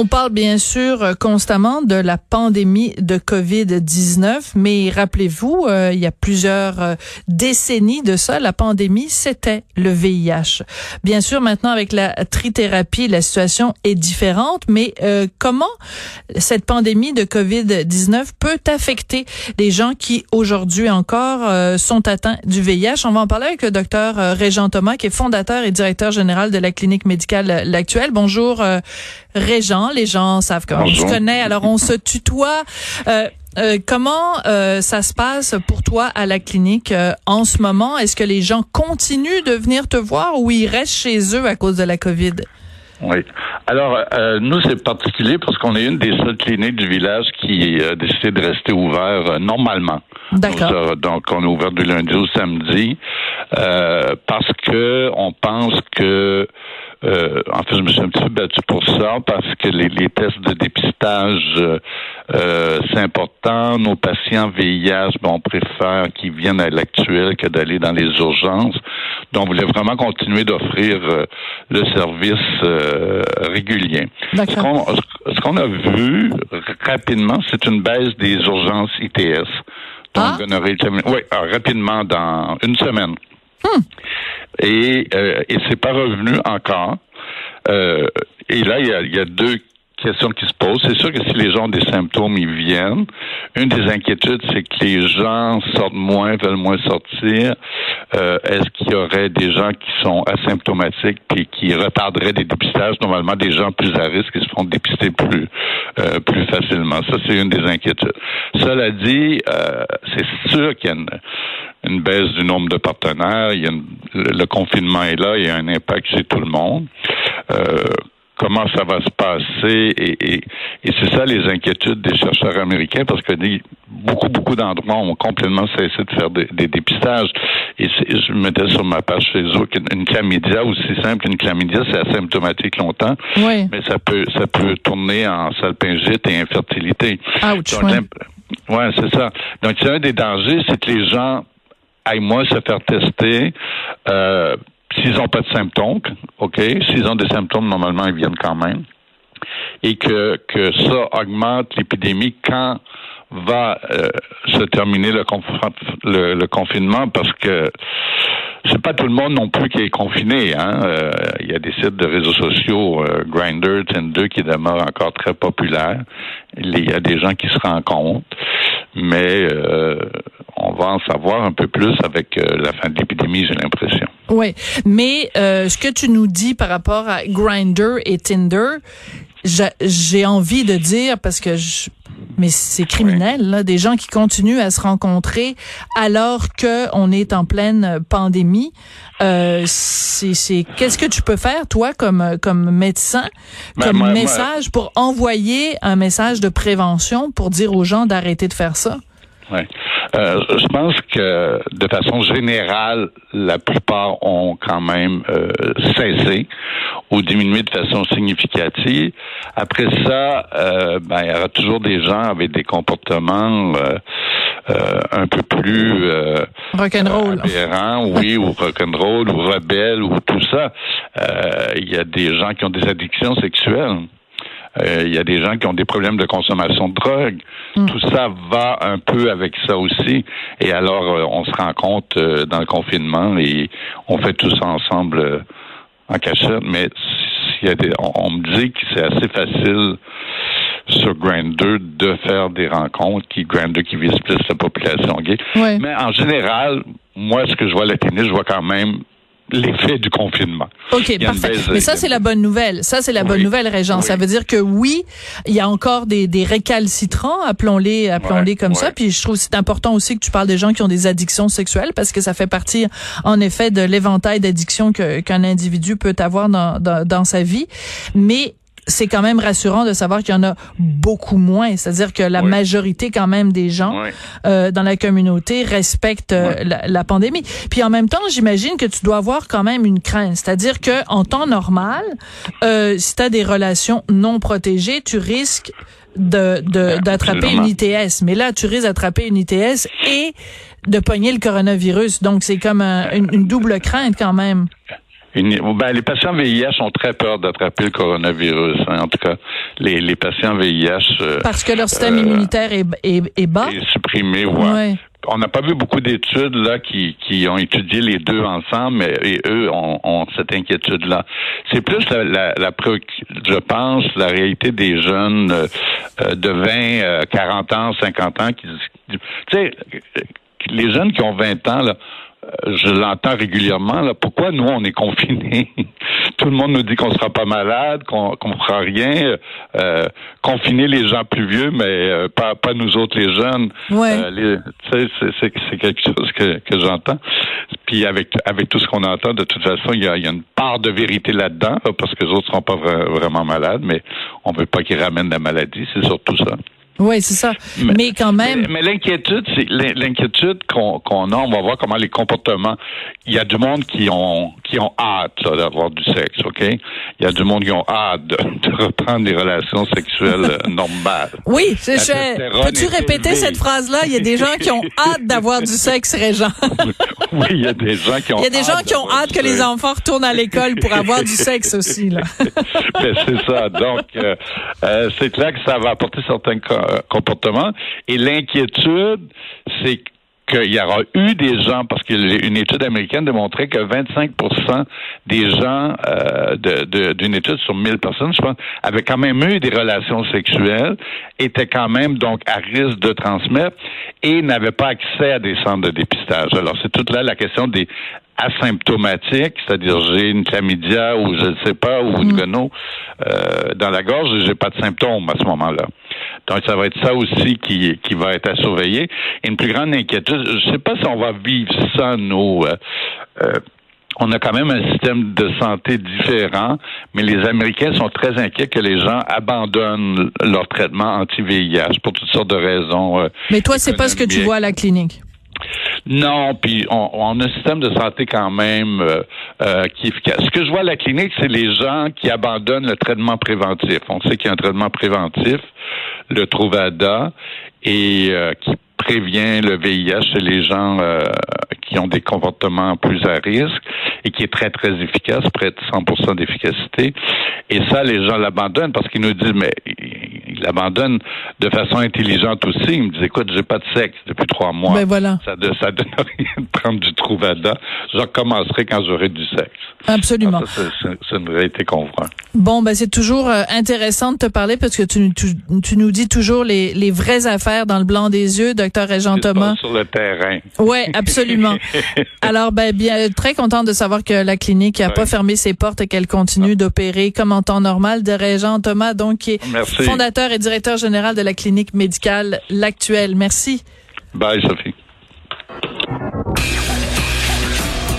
On parle bien sûr euh, constamment de la pandémie de COVID-19, mais rappelez-vous, euh, il y a plusieurs euh, décennies de ça, la pandémie, c'était le VIH. Bien sûr, maintenant avec la trithérapie, la situation est différente, mais comment cette pandémie de COVID-19 peut affecter les gens qui aujourd'hui encore sont atteints du VIH? On va en parler avec le docteur Régent Thomas, qui est fondateur et directeur général de la clinique médicale L'Actuelle. Bonjour, Régent. Les gens savent comment on se connaît, alors on se tutoie. Euh, euh, comment euh, ça se passe pour toi à la clinique en ce moment? Est-ce que les gens continuent de venir te voir ou ils restent chez eux à cause de la COVID? Oui. Alors, nous, c'est particulier parce qu'on est une des seules cliniques du village qui a décidé de rester ouvert normalement. D'accord. Donc, on est ouvert du lundi au samedi parce que on pense que euh, en fait, je me suis un petit peu battu pour ça parce que les, les tests de dépistage, euh, c'est important. Nos patients VIH, bon, on préfère qu'ils viennent à l'actuel que d'aller dans les urgences. Donc, on voulait vraiment continuer d'offrir euh, le service euh, régulier. Ce qu'on a vu rapidement, c'est une baisse des urgences ITS. Donc, ah. oui, rapidement, dans une semaine. Et, euh, et c'est pas revenu encore. Euh, et là, il y a, y a deux question qui se pose. C'est sûr que si les gens ont des symptômes, ils viennent. Une des inquiétudes, c'est que les gens sortent moins, veulent moins sortir. Euh, Est-ce qu'il y aurait des gens qui sont asymptomatiques et qui retarderaient des dépistages? Normalement, des gens plus à risque qui se font dépister plus euh, plus facilement. Ça, c'est une des inquiétudes. Cela dit, euh, c'est sûr qu'il y a une, une, baisse du nombre de partenaires. Il y a le, confinement est là, il y a un impact chez tout le monde. Comment ça va se passer et, et, et c'est ça les inquiétudes des chercheurs américains parce que beaucoup beaucoup d'endroits ont complètement cessé de faire des, dépistages. Et je mettais sur ma page Facebook une, chlamydia aussi simple une chlamydia c'est asymptomatique longtemps oui. mais ça peut ça peut tourner en salpingite et infertilité. Ouch, Donc, ouais, c'est ça. Donc c'est un des dangers c'est que les gens aillent moins se faire tester euh, S'ils n'ont pas de symptômes, OK, s'ils ont des symptômes, normalement, ils viennent quand même. Et que, que ça augmente l'épidémie quand va euh, se terminer le, le, confinement parce que c'est pas tout le monde non plus qui est confiné. Hein? Euh, il y a des sites de réseaux sociaux, euh, Grindr, Tinder, qui demeurent encore très populaires. Il y a des gens qui se rencontrent, mais euh, on va en savoir un peu plus avec la fin de l'épidémie, j'ai l'impression. Oui, mais ce que tu nous dis par rapport à Grindr et Tinder, j'ai envie de dire parce que je, mais c'est criminel là, des gens qui continuent à se rencontrer alors que on est en pleine pandémie. Euh, c'est qu'est-ce que tu peux faire toi comme comme médecin ben, comme message pour envoyer un message de prévention pour dire aux gens d'arrêter de faire ça? Ouais. Euh, je pense que de façon générale, la plupart ont quand même euh, cessé ou diminué de façon significative. Après ça, euh, ben, il y aura toujours des gens avec des comportements un peu plus rock'n'roll, oui, ou rock'n'roll, ou rebelle, ou tout ça. Il y a des gens qui ont des addictions sexuelles. Euh, il y a des gens qui ont des problèmes de consommation de drogue. Hmm. Tout ça va un peu avec ça aussi. Et alors, euh, on se rend compte euh, dans le confinement et on fait tout ça ensemble en cachette. Mais y a des, on, me dit que c'est assez facile sur Grindr de faire des rencontres qui Grindr qui vise plus la population gay. Mais en général, moi, ce que je vois à la télé, je vois quand même l'effet du confinement. OK, parfait. Mais ça, c'est la bonne nouvelle. Ça, c'est la bonne nouvelle, Régent. Ça veut dire que oui, il y a encore des, des récalcitrants, appelons-les appelons-les comme ça. Puis je trouve c'est important aussi que tu parles des gens qui ont des addictions sexuelles parce que ça fait partie, en effet, de l'éventail d'addictions qu'un individu peut avoir dans, dans, dans sa vie. Mais c'est quand même rassurant de savoir qu'il y en a beaucoup moins. C'est-à-dire que la majorité quand même des gens euh, dans la communauté respectent euh, la, pandémie. Puis en même temps, j'imagine que tu dois avoir quand même une crainte. C'est-à-dire que en temps normal, euh, si tu as des relations non protégées, tu risques de d'attraper une ITS. Mais là, tu risques d'attraper une ITS et de pogner le coronavirus. Donc c'est comme une double crainte quand même. Ben, les patients VIH ont très peur d'attraper le coronavirus. Hein. En tout cas, les, les patients VIH. Euh, Parce que leur système immunitaire est, est, bas. Est supprimé, ouais. On n'a pas vu beaucoup d'études là qui, qui ont étudié les deux ensemble, mais et eux ont, ont cette inquiétude-là. C'est plus la, la, la, je pense, la réalité des jeunes euh, de 20, 40 ans, 50 ans qui, tu sais, les jeunes qui ont 20 ans là euh, je l'entends régulièrement. Là, pourquoi nous on est confinés? Tout le monde nous dit qu'on sera pas malade, qu'on qu'on fera rien. Euh, confiner les gens plus vieux, mais euh, pas pas nous autres les jeunes. Ouais. Euh, c'est quelque chose que, que j'entends. Puis avec avec tout ce qu'on entend, de toute façon, il y a, y a, une part de vérité là-dedans, parce que les autres seront pas vraiment malades, mais on veut pas qu'ils ramènent la maladie. C'est surtout ça. Oui, c'est ça. Mais, quand même. Mais, l'inquiétude, c'est l'inquiétude qu'on a. On va voir comment les comportements. Il y a du monde qui ont qui ont hâte d'avoir du sexe, ok? Il y a du monde qui ont hâte de, reprendre des relations sexuelles euh, normales. Oui, c'est Peux-tu répéter cette phrase-là? Il y a des gens qui ont hâte d'avoir du sexe, Régent. oui, il y a des gens qui ont. Il y a des gens qui ont hâte que les enfants retournent à l'école pour avoir du sexe aussi là. C'est ça. Donc, euh, euh, c'est clair que ça va apporter certains comportements. Et l'inquiétude, c'est qu'il y aura eu des gens, parce qu'une étude américaine démontrait que 25% des gens euh, d'une étude sur 1000 personnes, je pense, avaient quand même eu des relations sexuelles, étaient quand même donc à risque de transmettre et n'avaient pas accès à des centres de dépistage. Alors c'est toute là la question des asymptomatique, c'est-à-dire j'ai une chlamydia ou je ne sais pas, ou une gono mm. euh, dans la gorge et j'ai pas de symptômes à ce moment-là. Donc ça va être ça aussi qui, qui va être à surveiller. Et une plus grande inquiétude, je ne sais pas si on va vivre ça, nous. Euh, euh, on a quand même un système de santé différent, mais les Américains sont très inquiets que les gens abandonnent leur traitement anti-VIH pour toutes sortes de raisons. mais toi, c'est pas ce que tu vois à la clinique? Non, puis on, a un système de santé quand même euh, euh, qui est efficace. Ce que je vois à la clinique, c'est les gens qui abandonnent le traitement préventif. On sait qu'il y a un traitement préventif, le Truvada, et euh, qui prévient le VIH chez les gens qui ont des comportements plus à risque et qui est très, très efficace, près de 100 d'efficacité. Et ça, les gens l'abandonnent parce qu'ils nous disent, mais il l'abandonne de façon intelligente aussi. Il me dit, écoute, j'ai pas de sexe depuis trois mois. Ben voilà. Ça, ne ça donne rien de prendre du Trouvada. Je recommencerai quand j'aurai du sexe. Absolument. C'est une réalité qu'on voit. Bon, ben c'est toujours euh, intéressant de te parler parce que tu, tu, nous dis toujours les, les vraies affaires dans le blanc des yeux, docteur Régent Thomas. Sur le terrain. Oui, absolument. Alors, ben bien, très contente de savoir que la clinique n'a pas fermé ses portes et qu'elle continue d'opérer comme en temps normal. De Régent Thomas, donc, qui est et directeur général de la clinique médicale L'Actuelle. Merci. Bye, Sophie.